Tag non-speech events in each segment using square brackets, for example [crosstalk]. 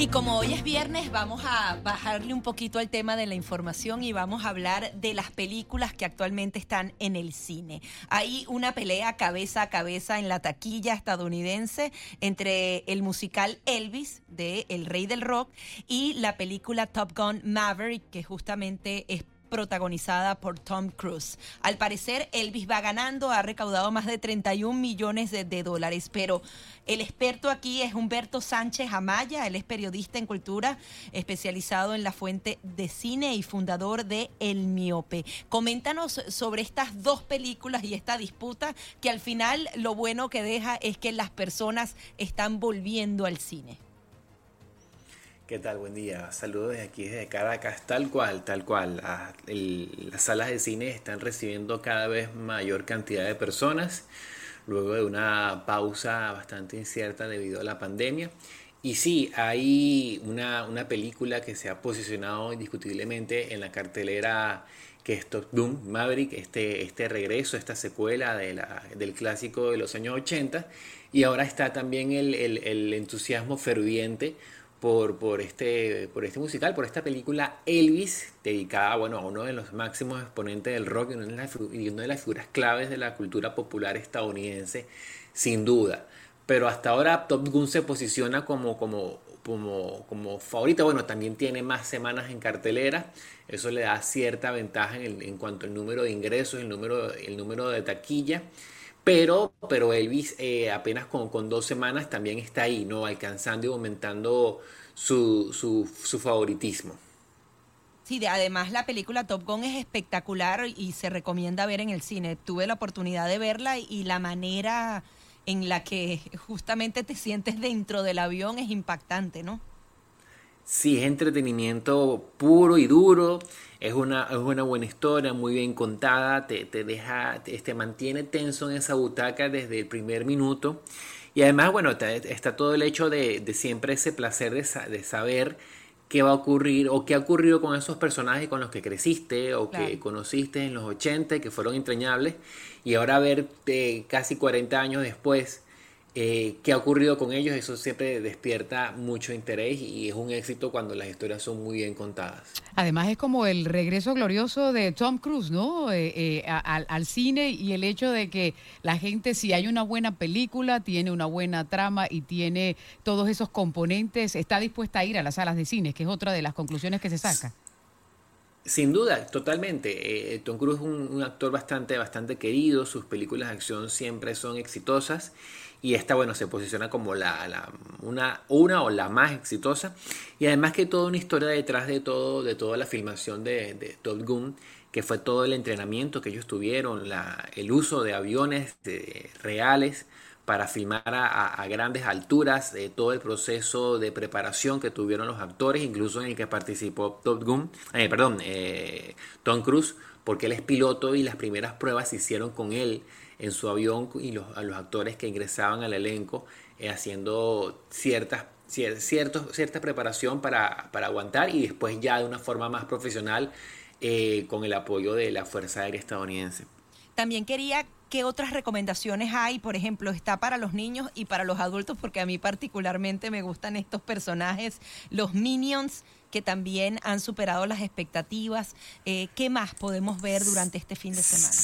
Y como hoy es viernes, vamos a bajarle un poquito al tema de la información y vamos a hablar de las películas que actualmente están en el cine. Hay una pelea cabeza a cabeza en la taquilla estadounidense entre el musical Elvis de El Rey del Rock y la película Top Gun Maverick, que justamente es protagonizada por Tom Cruise. Al parecer, Elvis va ganando, ha recaudado más de 31 millones de, dólares, pero el experto aquí es Humberto Sánchez Amaya, él es periodista en cultura, especializado en la fuente de cine y fundador de El Miope. Coméntanos sobre estas dos películas y esta disputa que al final lo bueno que deja es que las personas están volviendo al cine. ¿Qué tal? Buen día. Saludos desde aquí, desde Caracas. Tal cual, tal cual. las salas de cine están recibiendo cada vez mayor cantidad de personas luego de una pausa bastante incierta debido a la pandemia. Y sí, hay una, una película que se ha posicionado indiscutiblemente en la cartelera que es Top Doom Maverick, este, este regreso, esta secuela de la, del clásico de los años 80. Y ahora está también el, el, el entusiasmo ferviente por, por, este, por este musical, por esta película Elvis, dedicada bueno, a uno de los máximos exponentes del rock y una, de las, figuras claves de la cultura popular estadounidense, sin duda. Pero hasta ahora Top Gun se posiciona como, como, como, como favorita. Bueno, también tiene más semanas en cartelera. Eso le da cierta ventaja en, en cuanto al número de ingresos, el número, el número de taquilla. Pero, pero Elvis eh, apenas con, con, dos semanas también está ahí, ¿no? Alcanzando y aumentando su, su, su favoritismo. Sí, además la película Top Gun es espectacular y se recomienda ver en el cine. Tuve la oportunidad de verla y la manera en la que justamente te sientes dentro del avión es impactante, ¿no? Sí, es entretenimiento puro y duro. Es una, es una buena historia, muy bien contada. Te, te deja, te, mantiene tenso en esa butaca desde el primer minuto. Y además, bueno, está todo el hecho de, de siempre ese placer de, de, saber qué va a ocurrir o qué ha ocurrido con esos personajes con los que creciste o que conociste en los 80 que fueron entrañables. Y ahora verte casi 40 años después eh, qué ha ocurrido con ellos, eso siempre despierta mucho interés y es un éxito cuando las historias son muy bien contadas. Además es como el regreso glorioso de Tom Cruise, ¿no? Eh, eh, al, cine y el hecho de que la gente, si hay una buena película, tiene una buena trama y tiene todos esos componentes, está dispuesta a ir a las salas de cine, que es otra de las conclusiones que se saca. Sin duda, totalmente. Tom Cruise es un, actor bastante, bastante querido, sus películas de acción siempre son exitosas y esta, bueno, se posiciona como la, una, una o la más exitosa. Y además que toda una historia detrás de todo, de toda la filmación de, de Top Gun, que fue todo el entrenamiento que ellos tuvieron, la, el uso de aviones reales para filmar a, grandes alturas, todo el proceso de preparación que tuvieron los actores, incluso en el que participó Top Gun, eh, eh, Tom Cruise, porque él es piloto y las primeras pruebas se hicieron con él en su avión y los, a los actores que ingresaban al elenco eh, haciendo ciertas, cierta preparación para, aguantar y después ya de una forma más profesional con el apoyo de la Fuerza Aérea estadounidense. También quería ¿Qué otras recomendaciones hay? Por ejemplo, está para los niños y para los adultos, porque a mí particularmente me gustan estos personajes, los Minions, que también han superado las expectativas. Eh, ¿Qué más podemos ver durante este fin de semana?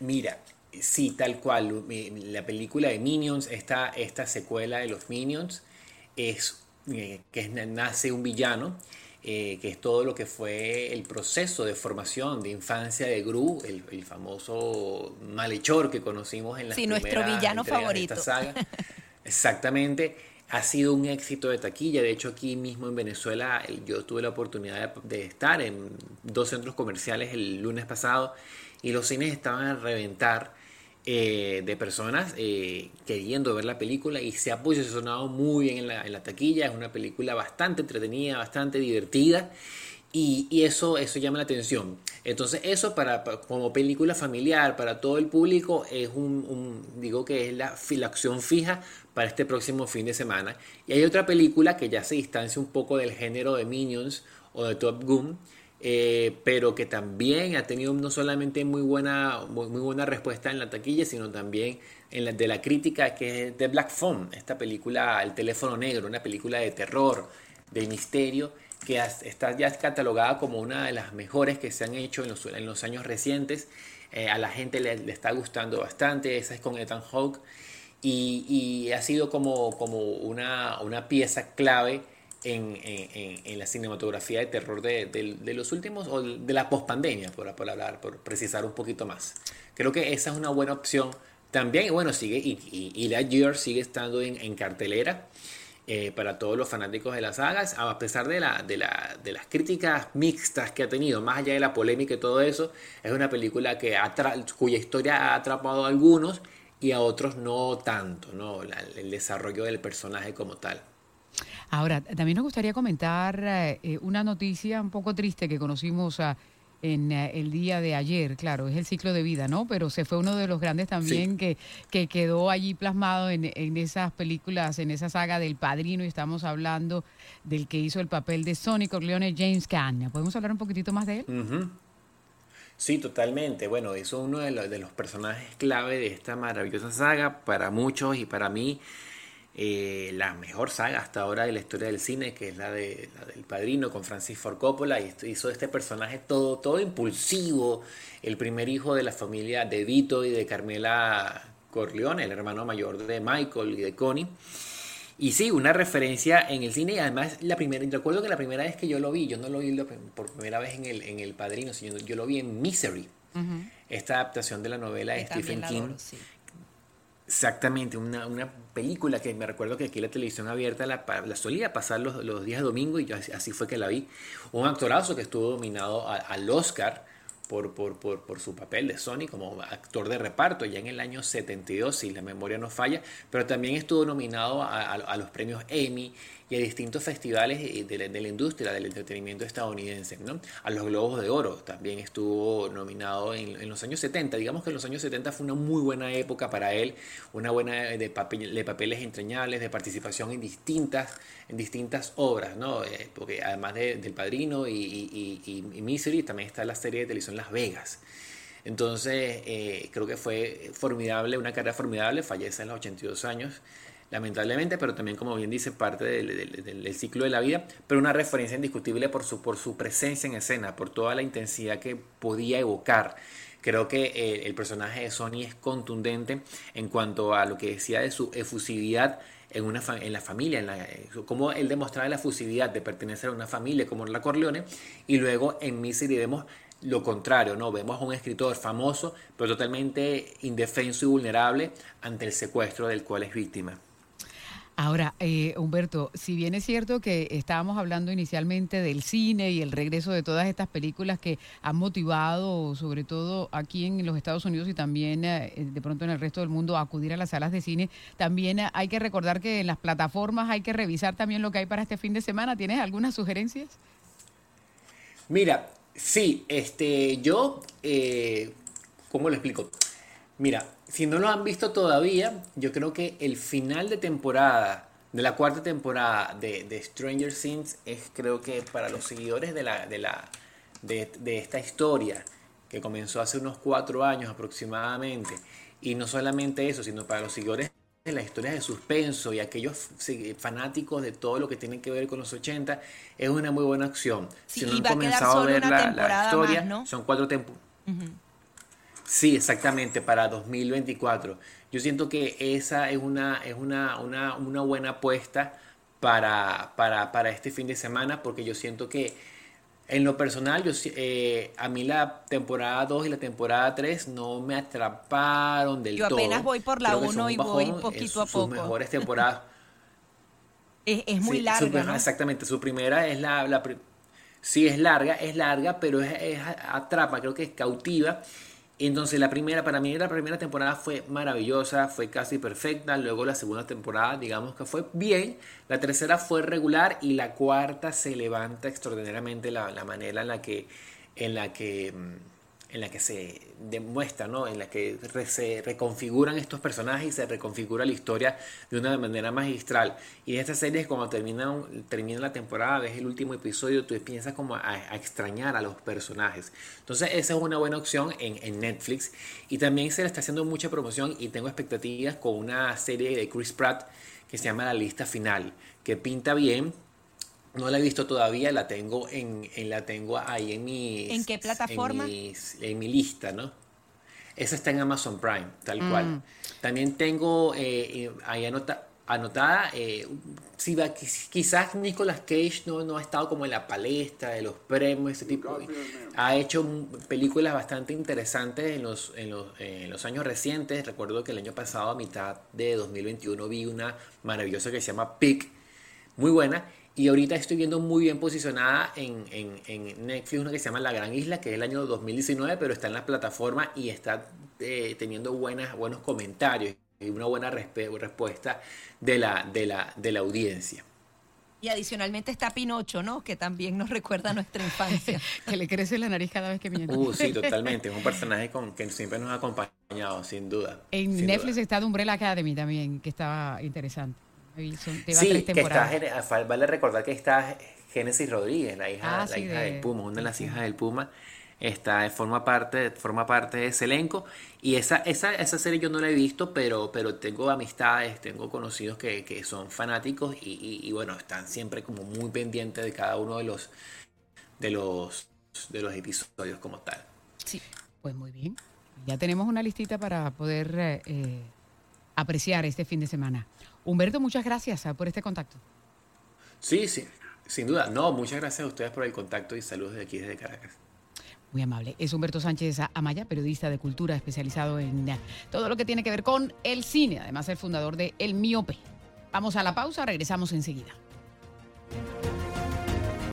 Mira, Sí, tal cual. La película de Minions, esta, esta secuela de los Minions, es eh, que nace un villano, eh, que es todo lo que fue el proceso de formación de infancia de Gru, el, famoso malhechor que conocimos en la Sí, nuestro villano favorito. De esta saga. [laughs] Exactamente. Ha sido un éxito de taquilla. De hecho, aquí mismo en Venezuela, yo tuve la oportunidad de estar en dos centros comerciales el lunes pasado y los cines estaban a reventar eh, de personas eh, queriendo ver la película y se ha posicionado muy bien en la, taquilla. Es una película bastante entretenida, bastante divertida y, eso, eso llama la atención. Entonces eso para, como película familiar, para todo el público, es un, digo que es la, la, fija para este próximo fin de semana. Y hay otra película que ya se distancia un poco del género de Minions o de Top Gun, eh, pero que también ha tenido no solamente muy buena, muy, buena respuesta en la taquilla, sino también en la, de la crítica, que es The Black Phone, esta película, El teléfono negro, una película de terror, de misterio, que está ya catalogada como una de las mejores que se han hecho en los, en los años recientes. Eh, a la gente le, está gustando bastante, esa es con Ethan Hawke, y, y, ha sido como, como una, una pieza clave en, en, en, la cinematografía de terror de, de, los últimos, o de la pospandemia, por, por hablar, por precisar un poquito más. Creo que esa es una buena opción. También, bueno, sigue, y, y, y la Year sigue estando en, cartelera. Eh, para todos los fanáticos de las sagas, a pesar de, la, de, la, de, las críticas mixtas que ha tenido, más allá de la polémica y todo eso, es una película que cuya historia ha atrapado a algunos y a otros no tanto, ¿no? el desarrollo del personaje como tal. Ahora, también nos gustaría comentar eh, una noticia un poco triste que conocimos a en eh, el día de ayer, claro, es el ciclo de vida, ¿no? Pero se fue uno de los grandes también que, que quedó allí plasmado en, en, esas películas, en esa saga del Padrino, y estamos hablando del que hizo el papel de Sonny Corleone, James Caan. ¿Podemos hablar un poquitito más de él? Sí, totalmente. Bueno, eso es uno de los, de los personajes clave de esta maravillosa saga, para muchos y para mí eh, la mejor saga hasta ahora de la historia del cine, que es la, de, la del Padrino con Francis Ford Coppola, y hizo este personaje todo, todo impulsivo, el primer hijo de la familia de Vito y de Carmela Corleone, el hermano mayor de Michael y de Connie. Y sí, una referencia en el cine y además la primera, recuerdo que la primera vez que yo lo vi, yo no lo vi por primera vez en el, en el Padrino, sino yo lo vi en Misery, esta adaptación de la novela de Stephen King, Exactamente, una, una, película que me recuerdo que aquí la televisión abierta la, la solía pasar los, los, días de domingo y yo así, fue que la vi. Un actorazo que estuvo nominado al Oscar por, por, por, por, su papel de Sony como actor de reparto ya en el año 72, si la memoria no falla, pero también estuvo nominado a, a, a los premios Emmy y a distintos festivales de la, de la industria del entretenimiento estadounidense, ¿no? A los Globos de Oro también estuvo nominado en, en, los años 70. Digamos que en los años 70 fue una muy buena época para él, una buena de, papel, de papeles entrañables, de participación en distintas, en distintas obras, ¿no? Eh, porque además de, del Padrino y, y, y, y, Misery, también está la serie de televisión Las Vegas. Entonces, eh, creo que fue formidable, una carrera formidable, fallece a los 82 años lamentablemente, pero también, como bien dice, parte del, ciclo de la vida, pero una referencia indiscutible por su, por su presencia en escena, por toda la intensidad que podía evocar. Creo que eh, el personaje de Sony es contundente en cuanto a lo que decía de su efusividad en, una en la familia, en la, eh, cómo él demostraba la efusividad de pertenecer a una familia como la Corleone, y luego en Misery vemos lo contrario, ¿no? Vemos a un escritor famoso, pero totalmente indefenso y vulnerable ante el secuestro del cual es víctima. Ahora, eh, Humberto, si bien es cierto que estábamos hablando inicialmente del cine y el regreso de todas estas películas que han motivado, sobre todo aquí en los Estados Unidos y también eh, de pronto en el resto del mundo, a acudir a las salas de cine, también hay que recordar que en las plataformas hay que revisar también lo que hay para este fin de semana. ¿Tienes algunas sugerencias? Mira, sí, este, yo, eh, ¿cómo lo explico? Mira, si no lo han visto todavía, yo creo que el final de temporada, de la cuarta temporada de, Stranger Things, es creo que para los seguidores de, la, de, la, de, de esta historia, que comenzó hace unos cuatro años aproximadamente, y no solamente eso, sino para los seguidores de las historias de suspenso y aquellos fanáticos de todo lo que tiene que ver con los 80, es una muy buena acción. si no han comenzado a, ver la, historia, son cuatro temporadas. Sí, exactamente, para 2024. Yo siento que esa es una, es una, una, una buena apuesta para, para, para, este fin de semana, porque yo siento que en lo personal, yo, eh, a mí la temporada 2 y la temporada 3 no me atraparon del todo. Yo apenas voy por la 1 y voy poquito a poco. Sus mejores [laughs] temporadas. es, es, muy larga. ¿no? Exactamente, su primera es la, la... Sí, es larga, es larga, pero es, es atrapa, creo que es cautiva entonces la primera, para mí la primera temporada fue maravillosa, fue casi perfecta, luego la segunda temporada digamos que fue bien, la tercera fue regular y la cuarta se levanta extraordinariamente la, la manera en la que, en la que mm, en la que se demuestra, ¿no? en la que se reconfiguran estos personajes y se reconfigura la historia de una manera magistral. Y esta serie cuando termina, termina la temporada, ves el último episodio, tú empiezas como a, extrañar a los personajes. Entonces esa es una buena opción en, en, Netflix. Y también se le está haciendo mucha promoción y tengo expectativas con una serie de Chris Pratt que se llama La Lista Final, que pinta bien, no la he visto todavía, la tengo en, la tengo ahí en mi ¿En qué plataforma? En, mi lista, ¿no? Esa está en Amazon Prime, tal mm. cual. También tengo eh, ahí anotada, eh, quizás Nicolas Cage no, no ha estado como en la palestra de los premios, ese tipo. Ha hecho películas bastante interesantes en los, en los, en los años recientes. Recuerdo que el año pasado, a mitad de 2021, vi una maravillosa que se llama Pick, muy buena. Y ahorita estoy viendo muy bien posicionada en, en, Netflix una que se llama La Gran Isla, que es el año 2019, pero está en la plataforma y está eh, teniendo buenas, buenos comentarios y una buena respuesta de la, de, la, de la audiencia. Y adicionalmente está Pinocho, ¿no? Que también nos recuerda a nuestra infancia. [laughs] que le crece la nariz cada vez que viene. Uh, sí, [laughs] totalmente. Es un personaje con, que siempre nos ha acompañado, sin duda. En Netflix está está Umbrella Academy también, que estaba interesante sí, que está, vale recordar que está Génesis Rodríguez, la hija, ah, la hija del Puma, una de las hijas del Puma, está, forma, parte, forma parte de ese elenco. Y esa, esa, esa serie yo no la he visto, pero, pero tengo amistades, tengo conocidos que, que son fanáticos y, y, bueno, están siempre como muy pendientes de cada uno de los, de los, de los episodios como tal. Sí, pues muy bien. Ya tenemos una listita para poder eh, eh, apreciar este fin de semana. Humberto, muchas gracias ah, por este contacto. Sí, sí, sin duda. No, muchas gracias a ustedes por el contacto y saludos de aquí desde Caracas. Muy amable. Es Humberto Sánchez Amaya, periodista de cultura especializado en ah, todo lo que tiene que ver con el cine, además el fundador de El Miope. Vamos a la pausa, regresamos enseguida.